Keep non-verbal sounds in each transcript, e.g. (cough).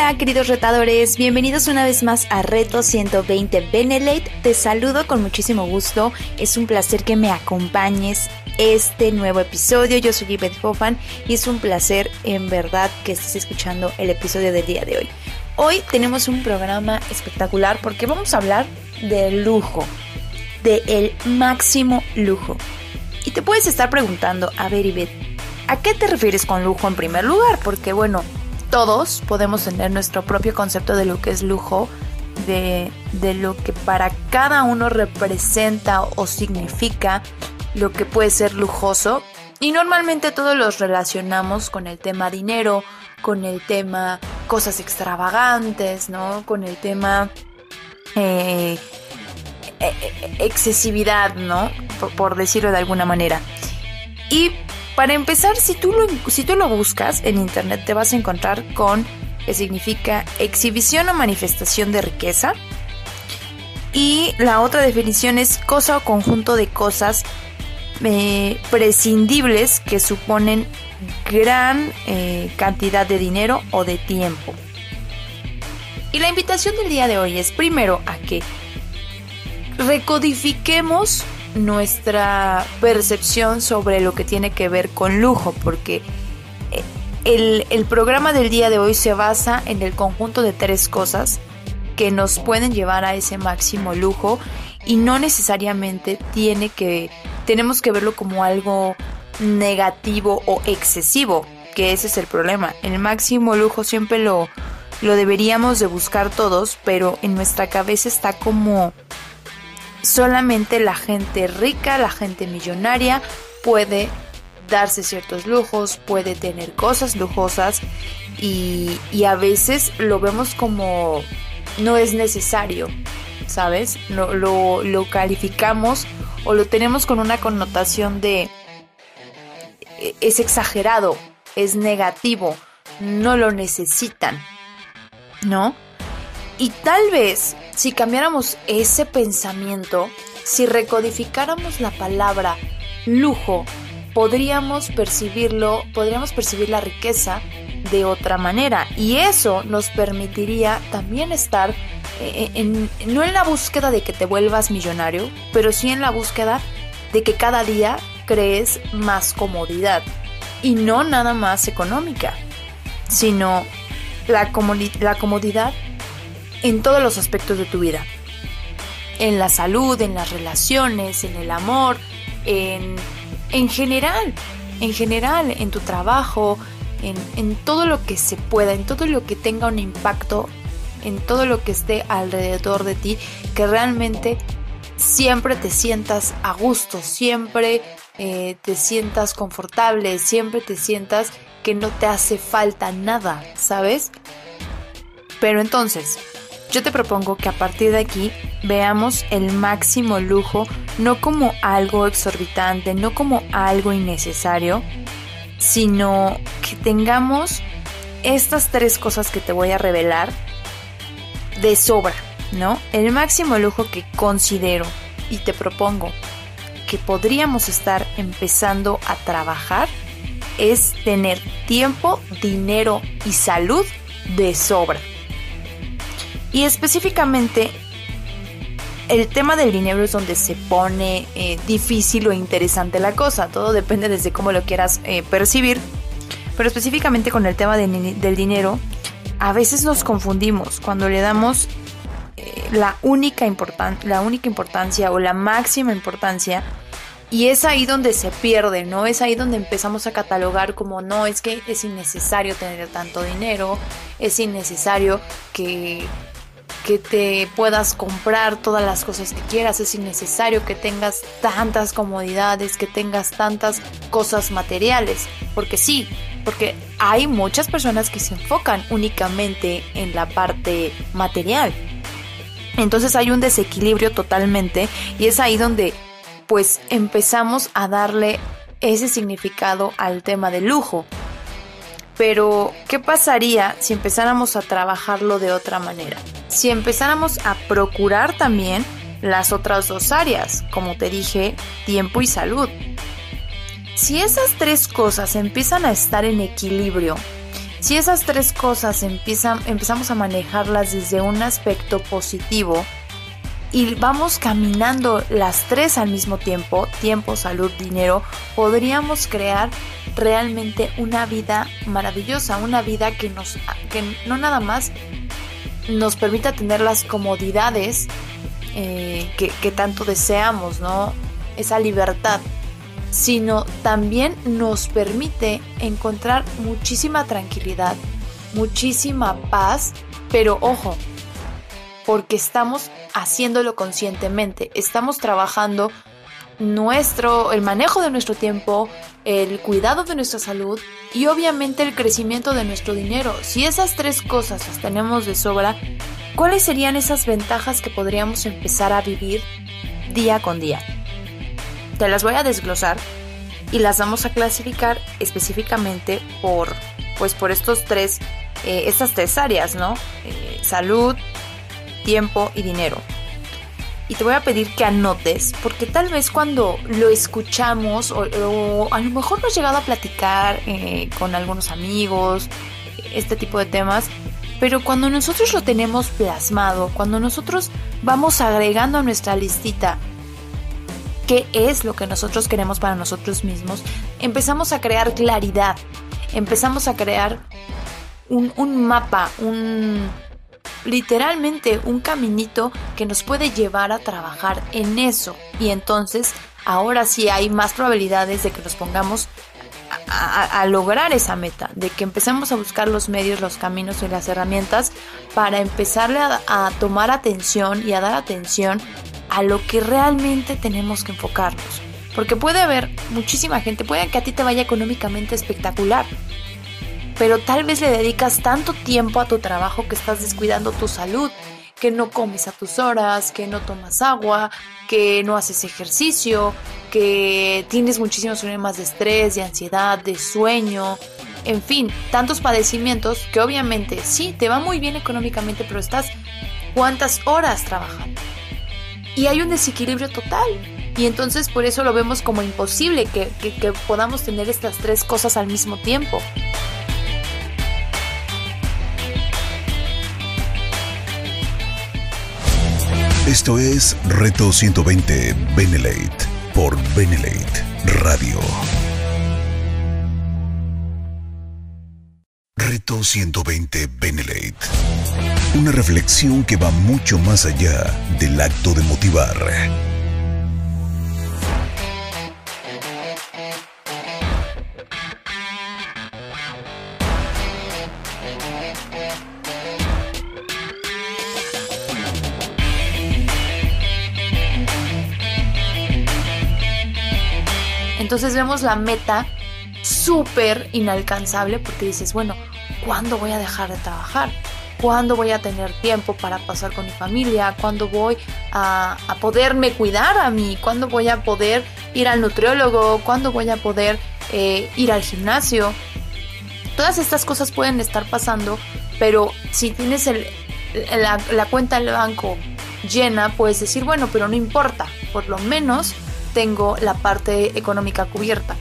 Hola, queridos retadores, bienvenidos una vez más a Reto 120 Benelate. Te saludo con muchísimo gusto, es un placer que me acompañes este nuevo episodio. Yo soy Yvette Hoffman y es un placer en verdad que estés escuchando el episodio del día de hoy. Hoy tenemos un programa espectacular porque vamos a hablar del lujo, del máximo lujo. Y te puedes estar preguntando, a ver Yvette, ¿a qué te refieres con lujo en primer lugar? Porque bueno, todos podemos tener nuestro propio concepto de lo que es lujo, de, lo que para cada uno representa o significa lo que puede ser lujoso. Y normalmente todos los relacionamos con el tema dinero, con el tema cosas extravagantes, ¿no? Con el tema eh, e, e, excesividad, ¿no? Por, por decirlo de alguna manera. Y para empezar, si tú, lo, si tú lo buscas en internet, te vas a encontrar con que significa exhibición o manifestación de riqueza. Y la otra definición es cosa o conjunto de cosas eh, prescindibles que suponen gran eh, cantidad de dinero o de tiempo. Y la invitación del día de hoy es primero a que recodifiquemos nuestra percepción sobre lo que tiene que ver con lujo, porque eh, el, el, programa del día de hoy se basa en el conjunto de tres cosas que nos pueden llevar a ese máximo lujo y no necesariamente tiene que tenemos que verlo como algo negativo o excesivo, que ese es el problema. El máximo lujo siempre lo lo deberíamos de buscar todos, pero en nuestra cabeza está como solamente la gente rica, la gente millonaria puede darse ciertos lujos, puede tener cosas lujosas y, a veces lo vemos como no es necesario, ¿sabes? Lo, lo, calificamos o lo tenemos con una connotación de e, es exagerado, es negativo, no lo necesitan, ¿no? Y tal vez si cambiáramos ese pensamiento, si recodificáramos la palabra lujo, podríamos percibirlo, podríamos percibir la riqueza de otra manera. Y eso nos permitiría también estar eh, en, no en la búsqueda de que te vuelvas millonario, pero sí en la búsqueda de que cada día crees más comodidad y no nada más económica, sino la comodidad en todos los aspectos de tu vida. En la salud, en las relaciones, en el amor, en, en general, en general, en tu trabajo, en, en todo lo que se pueda, en todo lo que tenga un impacto, en todo lo que esté alrededor de ti, que realmente siempre te sientas a gusto, siempre eh, te sientas confortable, siempre te sientas que no te hace falta nada, ¿sabes? Pero entonces, yo te propongo que a partir de aquí veamos el máximo lujo no como algo exorbitante, no como algo innecesario, sino que tengamos estas tres cosas que te voy a revelar de sobra, ¿no? El máximo lujo que considero y te propongo que podríamos estar empezando a trabajar es tener tiempo, dinero y salud de sobra. Y específicamente el tema del dinero es donde se pone eh, difícil o interesante la cosa. Todo depende desde cómo lo quieras eh, percibir. Pero específicamente con el tema del dinero, a veces nos confundimos cuando le damos eh, la, única la única importancia o la máxima importancia. Y es ahí donde se pierde, ¿no? Es ahí donde empezamos a catalogar como no, es que es innecesario tener tanto dinero, es innecesario que que te puedas comprar todas las cosas que quieras, es innecesario que tengas tantas comodidades, que tengas tantas cosas materiales, porque sí, porque hay muchas personas que se enfocan únicamente en la parte material. Entonces hay un desequilibrio totalmente y es ahí donde pues empezamos a darle ese significado al tema del lujo. Pero, ¿qué pasaría si empezáramos a trabajarlo de otra manera? Si empezáramos a procurar también las otras dos áreas, como te dije, tiempo y salud. Si esas tres cosas empiezan a estar en equilibrio, si esas tres cosas empiezan, empezamos a manejarlas desde un aspecto positivo, y vamos caminando las tres al mismo tiempo, tiempo, salud, dinero, podríamos crear realmente una vida maravillosa, una vida que nos que no nada más nos permita tener las comodidades eh, que, que tanto deseamos, ¿no? Esa libertad, sino también nos permite encontrar muchísima tranquilidad, muchísima paz, pero ojo, porque estamos haciéndolo conscientemente, estamos trabajando nuestro, el manejo de nuestro tiempo, el cuidado de nuestra salud y obviamente el crecimiento de nuestro dinero. Si esas tres cosas las tenemos de sobra, ¿cuáles serían esas ventajas que podríamos empezar a vivir día con día? Te las voy a desglosar y las vamos a clasificar específicamente por, pues por estos tres, eh, estas tres áreas, ¿no? Eh, salud, tiempo y dinero. Y te voy a pedir que anotes, porque tal vez cuando lo escuchamos, o, a lo mejor no has llegado a platicar eh, con algunos amigos, este tipo de temas, pero cuando nosotros lo tenemos plasmado, cuando nosotros vamos agregando a nuestra listita qué es lo que nosotros queremos para nosotros mismos, empezamos a crear claridad, empezamos a crear un, un mapa, un, literalmente un caminito que nos puede llevar a trabajar en eso. Y entonces ahora sí hay más probabilidades de que nos pongamos a, lograr esa meta, de que empecemos a buscar los medios, los caminos y las herramientas para empezarle a, a tomar atención y a dar atención a lo que realmente tenemos que enfocarnos. Porque puede haber muchísima gente, puede que a ti te vaya económicamente espectacular, pero tal vez le dedicas tanto tiempo a tu trabajo que estás descuidando tu salud, que no comes a tus horas, que no tomas agua, que no haces ejercicio, que tienes muchísimos problemas de estrés, de ansiedad, de sueño, en fin, tantos padecimientos que obviamente sí, te va muy bien económicamente, pero estás cuántas horas trabajando. Y hay un desequilibrio total. Y entonces por eso lo vemos como imposible que, que podamos tener estas tres cosas al mismo tiempo. Esto es Reto 120 Benelate por Benelate Radio. Reto 120 Benelate. Una reflexión que va mucho más allá del acto de motivar Entonces vemos la meta súper inalcanzable porque dices, bueno, ¿cuándo voy a dejar de trabajar? ¿Cuándo voy a tener tiempo para pasar con mi familia? ¿Cuándo voy a, poderme cuidar a mí? ¿Cuándo voy a poder ir al nutriólogo? ¿Cuándo voy a poder eh, ir al gimnasio? Todas estas cosas pueden estar pasando, pero si tienes la, la cuenta del banco llena, puedes decir, bueno, pero no importa, por lo menos tengo la parte económica cubierta.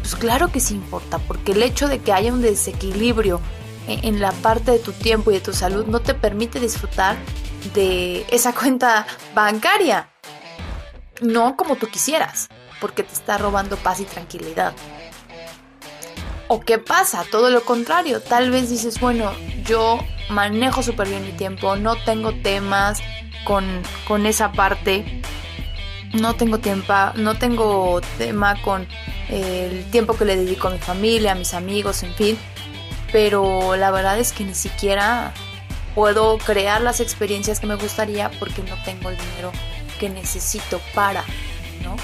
Pues claro que sí importa, porque el hecho de que haya un desequilibrio en la parte de tu tiempo y de tu salud no te permite disfrutar de esa (laughs) cuenta bancaria. No como tú quisieras, porque te está robando paz y tranquilidad. ¿O qué pasa? Todo lo contrario. Tal vez dices, bueno, yo manejo súper bien mi tiempo, no tengo temas con, con esa parte no tengo tiempo, no tengo tema con el tiempo que le dedico a mi familia, a mis amigos, en fin. Pero la verdad es que ni siquiera puedo crear las experiencias que me gustaría porque no tengo el dinero que necesito para, ¿no?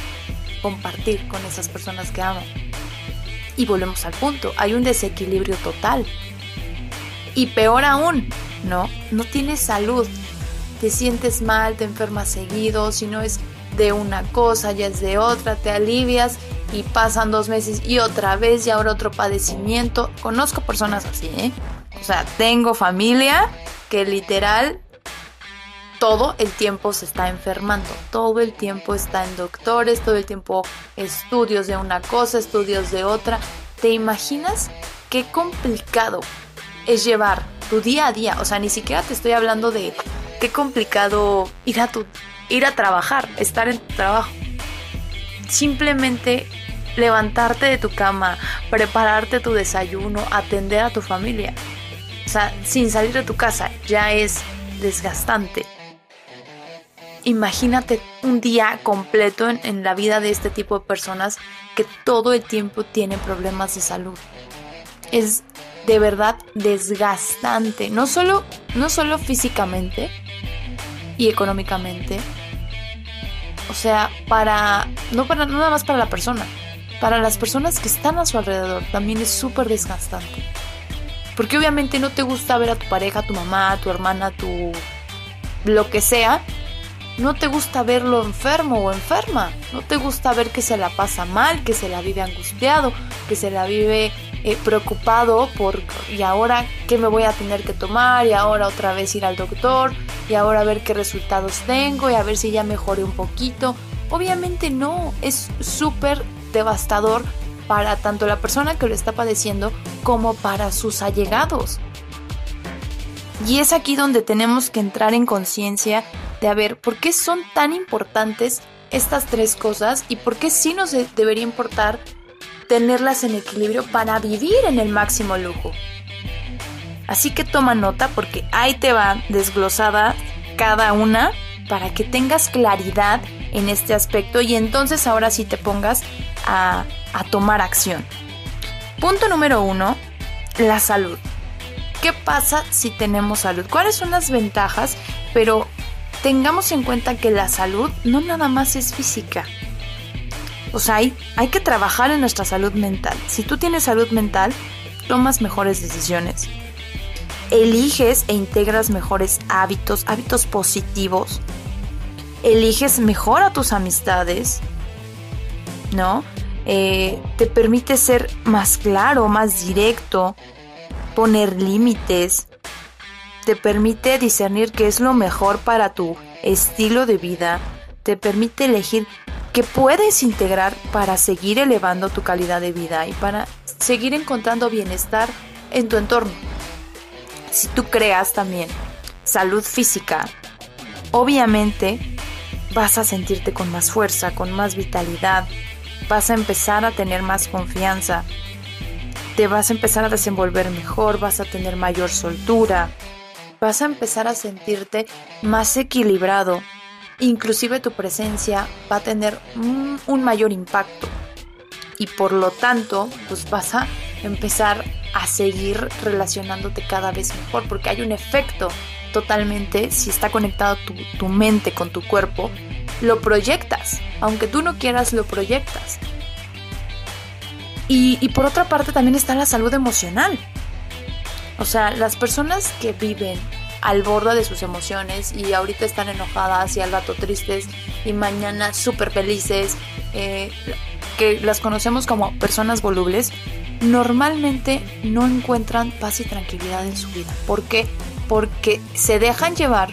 Compartir con esas personas que amo. y volvemos al punto, hay un desequilibrio total. Y peor aún, ¿no? No tienes salud, te sientes mal, te enfermas seguido, si no es de una cosa, ya es de otra, te alivias y pasan dos meses y otra vez y ahora otro padecimiento. Conozco personas así, ¿eh? O sea, tengo familia que literal todo el tiempo se está enfermando, todo el tiempo está en doctores, todo el tiempo estudios de una cosa, estudios de otra. ¿Te imaginas qué complicado es llevar tu día a día? O sea, ni siquiera te estoy hablando de qué complicado ir a tu ir a trabajar, estar en tu trabajo. Simplemente levantarte de tu cama, prepararte tu desayuno, atender a tu familia. O sea, sin salir de tu casa ya es desgastante. Imagínate un día completo en, la vida de este tipo de personas que todo el tiempo tienen problemas de salud. Es de verdad desgastante, no solo, no solo físicamente y económicamente, o sea, para no para nada más para la persona, para las personas que están a su alrededor también es súper desgastante. Porque obviamente no te gusta ver a tu pareja, a tu mamá, a tu hermana, a tu lo que sea, no te gusta verlo enfermo o enferma, no te gusta ver que se la pasa mal, que se la vive angustiado, que se la vive eh, preocupado por y ahora qué me voy a tener que tomar y ahora otra vez ir al doctor y ahora ver qué resultados tengo y a ver si ya mejoré un poquito. Obviamente no, es súper devastador para tanto la persona que lo está padeciendo como para sus allegados. Y es aquí donde tenemos que entrar en conciencia de a ver por qué son tan importantes estas tres cosas y por qué sí nos debería importar tenerlas en equilibrio para vivir en el máximo lujo. Así que toma nota porque ahí te va desglosada cada una para que tengas claridad en este aspecto y entonces ahora sí te pongas a, a tomar acción. Punto número uno, la salud. ¿Qué pasa si tenemos salud? ¿Cuáles son las ventajas? Pero tengamos en cuenta que la salud no nada más es física. O sea, hay, hay que trabajar en nuestra salud mental. Si tú tienes salud mental, tomas mejores decisiones. Eliges e integras mejores hábitos, hábitos positivos. Eliges mejor a tus amistades, ¿no? Eh, te permite ser más claro, más directo, poner límites, te permite discernir qué es lo mejor para tu estilo de vida, te permite elegir qué puedes integrar para seguir elevando tu calidad de vida y para seguir encontrando bienestar en tu entorno. Si tú creas también salud física, obviamente vas a sentirte con más fuerza, con más vitalidad, vas a empezar a tener más confianza, te vas a empezar a desenvolver mejor, vas a tener mayor soltura, vas a empezar a sentirte más equilibrado. Inclusive tu presencia va a tener un, mayor impacto. Y por lo tanto, pues vas a empezar a seguir relacionándote cada vez mejor, porque hay un efecto totalmente, si está conectado tu, tu mente con tu cuerpo, lo proyectas. Aunque tú no quieras, lo proyectas. Y, y, por otra parte también está la salud emocional. O sea, las personas que viven al borde de sus emociones y ahorita están enojadas y al rato tristes y mañana súper felices, eh, que las conocemos como personas volubles, normalmente no encuentran paz y tranquilidad en su vida. ¿Por qué? Porque se dejan llevar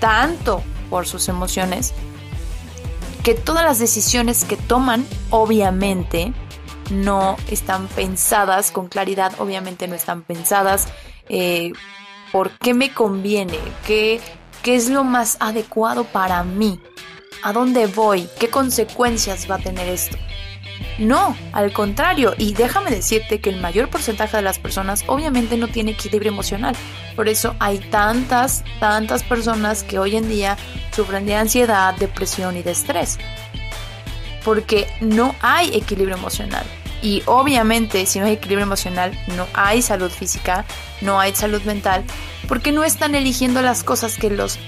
tanto por sus emociones que todas las decisiones que toman, obviamente, no están pensadas con claridad, obviamente no están pensadas eh, por qué me conviene, ¿Qué, qué es lo más adecuado para mí, a dónde voy, qué consecuencias va a tener esto. No, al contrario, y déjame decirte que el mayor porcentaje de las personas obviamente no tiene equilibrio emocional. Por eso hay tantas, tantas personas que hoy en día sufren de ansiedad, depresión y de estrés. Porque no hay equilibrio emocional. Y obviamente si no hay equilibrio emocional, no hay salud física, no hay salud mental, porque no están eligiendo las cosas que los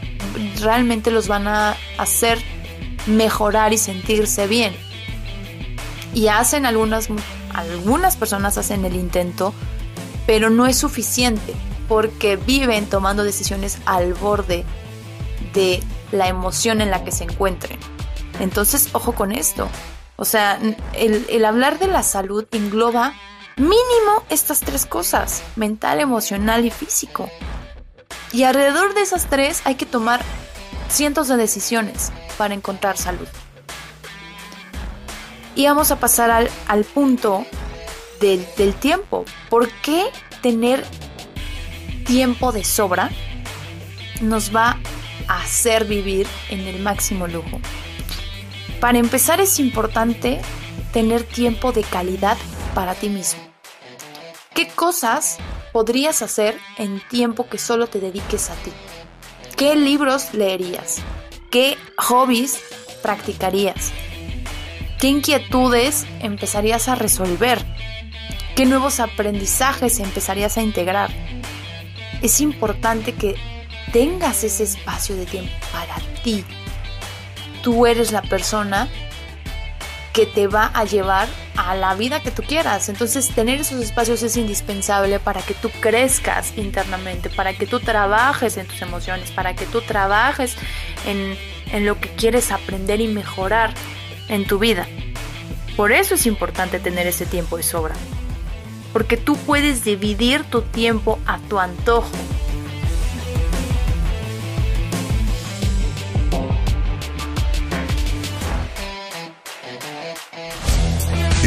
realmente los van a hacer mejorar y sentirse bien. Y hacen algunas algunas personas hacen el intento, pero no es suficiente porque viven tomando decisiones al borde de la emoción en la que se encuentren. Entonces, ojo con esto. O sea, el, el hablar de la salud engloba mínimo estas tres cosas, mental, emocional y físico. Y alrededor de esas tres hay que tomar cientos de decisiones para encontrar salud. Y vamos a pasar al, al punto del, del tiempo. ¿Por qué tener tiempo de sobra nos va a hacer vivir en el máximo lujo? Para empezar es importante tener tiempo de calidad para ti mismo. ¿Qué cosas podrías hacer en tiempo que solo te dediques a ti? ¿Qué libros leerías? ¿Qué hobbies practicarías? ¿Qué inquietudes empezarías a resolver? ¿Qué nuevos aprendizajes empezarías a integrar? Es importante que tengas ese espacio de tiempo para ti. Tú eres la persona que te va a llevar a la vida que tú quieras. Entonces tener esos espacios es indispensable para que tú crezcas internamente, para que tú trabajes en tus emociones, para que tú trabajes en, en lo que quieres aprender y mejorar en tu vida. Por eso es importante tener ese tiempo de sobra. Porque tú puedes dividir tu tiempo a tu antojo.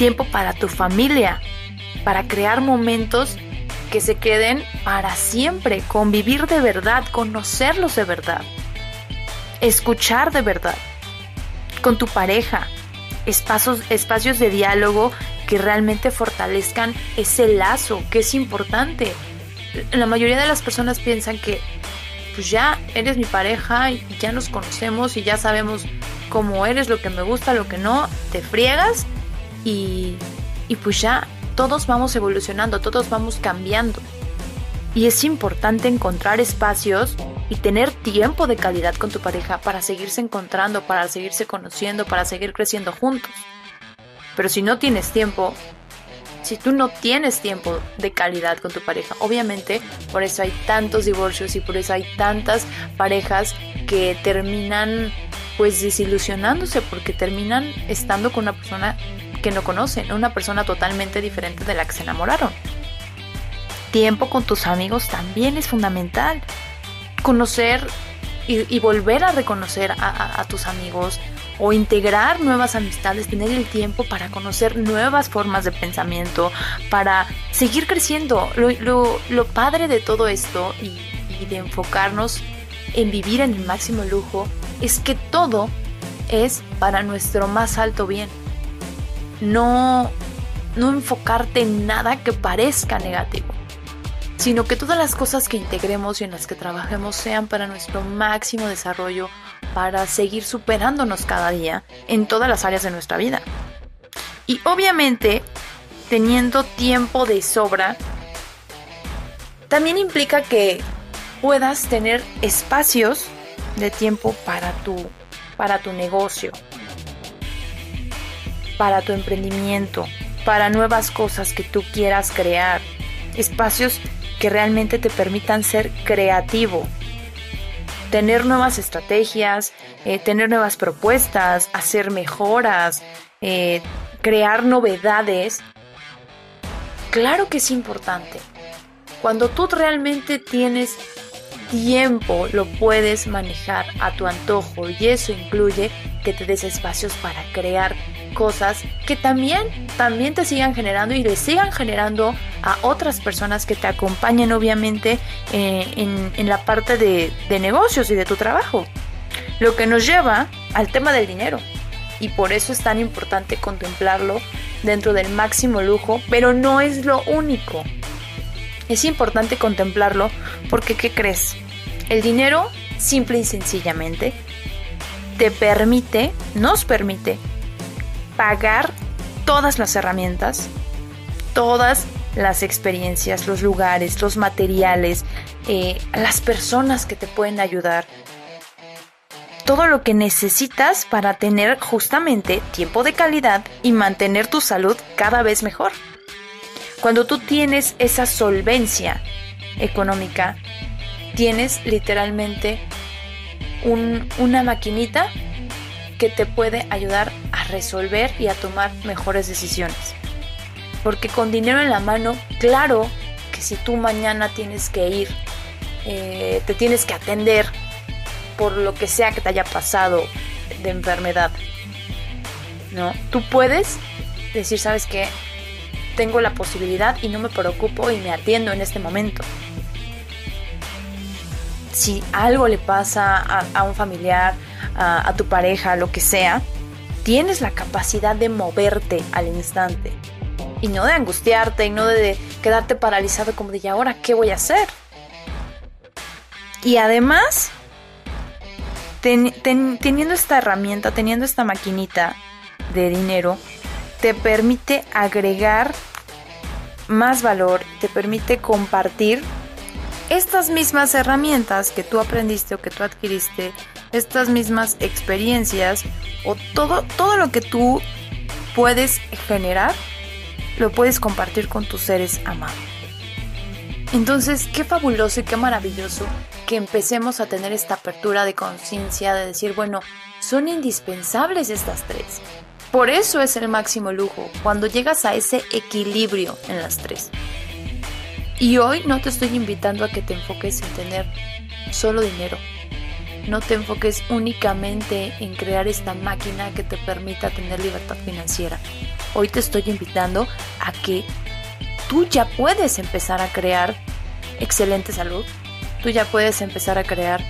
Tiempo para tu familia, para crear momentos que se queden para siempre, convivir de verdad, conocerlos de verdad, escuchar de verdad, con tu pareja, espacios, espacios de diálogo que realmente fortalezcan ese lazo que es importante. La mayoría de las personas piensan que pues ya eres mi pareja y ya nos conocemos y ya sabemos cómo eres, lo que me gusta, lo que no, te friegas y, y pues ya todos vamos evolucionando, todos vamos cambiando. Y es importante encontrar espacios y tener tiempo de calidad con tu pareja para seguirse encontrando, para seguirse conociendo, para seguir creciendo juntos. Pero si no tienes tiempo, si tú no tienes tiempo de calidad con tu pareja, obviamente por eso hay tantos divorcios y por eso hay tantas parejas que terminan pues desilusionándose porque terminan estando con una persona que no conocen, una persona totalmente diferente de la que se enamoraron. Tiempo con tus amigos también es fundamental. Conocer y, volver a reconocer a, tus amigos o integrar nuevas amistades, tener el tiempo para conocer nuevas formas de pensamiento, para seguir creciendo. Lo, padre de todo esto y, de enfocarnos en vivir en el máximo lujo es que todo es para nuestro más alto bien no, no enfocarte en nada que parezca negativo, sino que todas las cosas que integremos y en las que trabajemos sean para nuestro máximo desarrollo, para seguir superándonos cada día en todas las áreas de nuestra vida. Y obviamente, teniendo tiempo de sobra, también implica que puedas tener espacios de tiempo para tu, para tu negocio, para tu emprendimiento, para nuevas cosas que tú quieras crear, espacios que realmente te permitan ser creativo, tener nuevas estrategias, eh, tener nuevas propuestas, hacer mejoras, eh, crear novedades. Claro que es importante. Cuando tú realmente tienes tiempo, lo puedes manejar a tu antojo y eso incluye que te des espacios para crear cosas que también, también te sigan generando y le sigan generando a otras personas que te acompañen obviamente eh, en, la parte de, de negocios y de tu trabajo. Lo que nos lleva al tema del dinero. y por eso es tan importante contemplarlo dentro del máximo lujo, pero no es lo único. Es importante contemplarlo porque, ¿qué crees? El dinero, simple y sencillamente, te permite, nos permite, pagar todas las herramientas, todas las experiencias, los lugares, los materiales, eh, las personas que te pueden ayudar. Todo lo que necesitas para tener justamente tiempo de calidad y mantener tu salud cada vez mejor. Cuando tú tienes esa solvencia económica, tienes literalmente una maquinita que te puede ayudar a resolver y a tomar mejores decisiones. Porque con dinero en la mano, claro que si tú mañana tienes que ir, eh, te tienes que atender por lo que sea que te haya pasado de enfermedad, ¿no? Tú puedes decir, ¿sabes qué? Tengo la posibilidad y no me preocupo y me atiendo en este momento. Si algo le pasa a, un familiar, a, tu pareja, lo que sea, tienes la capacidad de moverte al instante y no de angustiarte y no de quedarte paralizado como de, ¿y ahora qué voy a hacer? Y además, teniendo esta herramienta, teniendo esta maquinita de dinero, te permite agregar más valor, te permite compartir estas mismas herramientas que tú aprendiste o que tú adquiriste, estas mismas experiencias o todo, todo lo que tú puedes generar lo puedes compartir con tus seres amados. Entonces, qué fabuloso y qué maravilloso que empecemos a tener esta apertura de conciencia de decir, bueno, son indispensables estas tres. Por eso es el máximo lujo, cuando llegas a ese equilibrio en las tres. Y hoy no te estoy invitando a que te enfoques en tener solo dinero. No te enfoques únicamente en crear esta máquina que te permita tener libertad financiera hoy te estoy invitando a que tú ya puedes empezar a crear excelente salud, tú ya puedes empezar a crear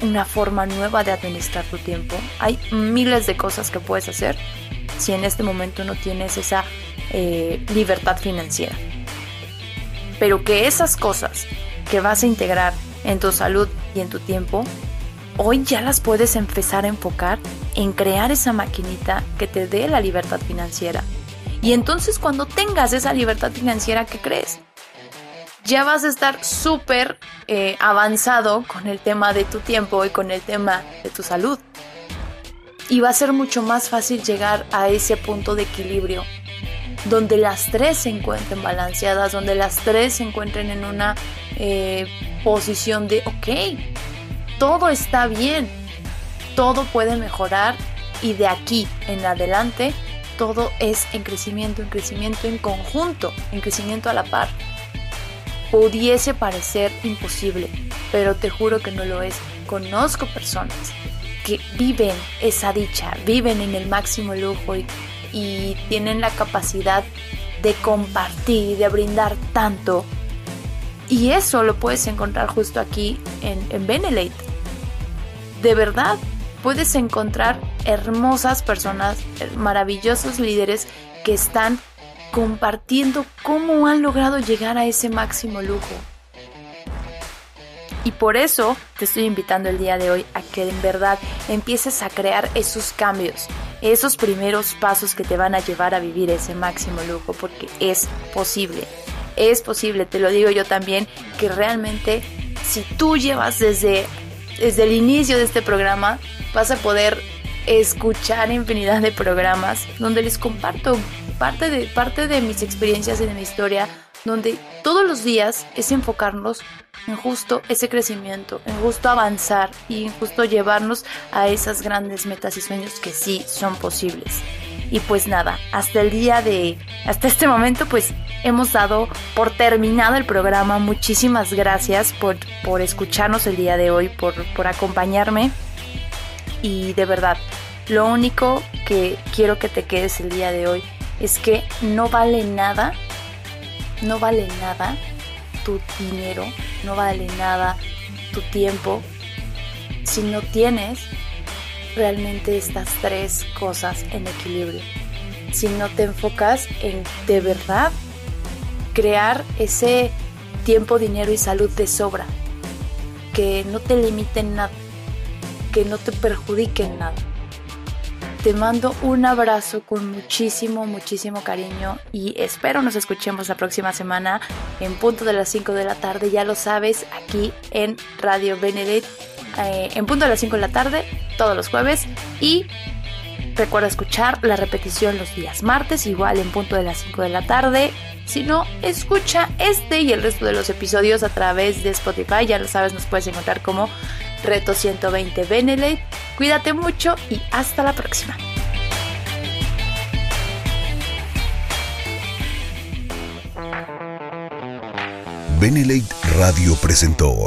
una forma nueva de administrar tu tiempo. Hay miles de cosas que puedes hacer si en este momento no tienes esa eh, libertad financiera. Pero que esas cosas que vas a integrar en tu salud y en tu tiempo, hoy ya las puedes empezar a enfocar en crear esa maquinita que te dé la libertad financiera. Y entonces cuando tengas esa libertad financiera, ¿qué crees? Ya vas a estar súper eh, avanzado con el tema de tu tiempo y con el tema de tu salud. Y va a ser mucho más fácil llegar a ese punto de equilibrio donde las tres se encuentren balanceadas, donde las tres se encuentren en una eh, posición de, ok, todo está bien, todo puede mejorar y de aquí en adelante todo es en crecimiento, en crecimiento en conjunto, en crecimiento a la par. Pudiese parecer imposible, pero te juro que no lo es. Conozco personas que viven esa dicha, viven en el máximo lujo y, tienen la capacidad de compartir de brindar tanto. Y eso lo puedes encontrar justo aquí en, en Benelate. De verdad, puedes encontrar hermosas personas, maravillosos líderes que están compartiendo cómo han logrado llegar a ese máximo lujo. Y por eso te estoy invitando el día de hoy a que en verdad empieces a crear esos cambios, esos primeros pasos que te van a llevar a vivir ese máximo lujo, porque es posible, es posible, te lo digo yo también, que realmente si tú llevas desde, desde el inicio de este programa vas a poder escuchar infinidad de programas donde les comparto parte de, parte de mis experiencias y de mi historia, donde todos los días es enfocarnos en justo ese crecimiento, en justo avanzar y en justo llevarnos a esas grandes metas y sueños que sí son posibles. Y pues nada, hasta el día de, hasta este momento pues hemos dado por terminado el programa. Muchísimas gracias por, por escucharnos el día de hoy, por, por acompañarme y de verdad, lo único que quiero que te quedes el día de hoy es que no vale nada, no vale nada tu dinero, no vale nada tu tiempo si no tienes realmente estas tres cosas en equilibrio. Si no te enfocas en de verdad crear ese tiempo, dinero y salud de sobra, que no te limiten nada, que no te perjudiquen nada. Te mando un abrazo con muchísimo, muchísimo cariño y espero nos escuchemos la próxima semana en punto de las 5 de la tarde, ya lo sabes, aquí en Radio Benedict, eh, en punto de las 5 de la tarde, todos los jueves y recuerda escuchar la repetición los días martes, igual en punto de las 5 de la tarde. Si no, escucha este y el resto de los episodios a través de Spotify, ya lo sabes, nos puedes encontrar como Reto 120 Benelete. Cuídate mucho y hasta la próxima. Benelate Radio presentó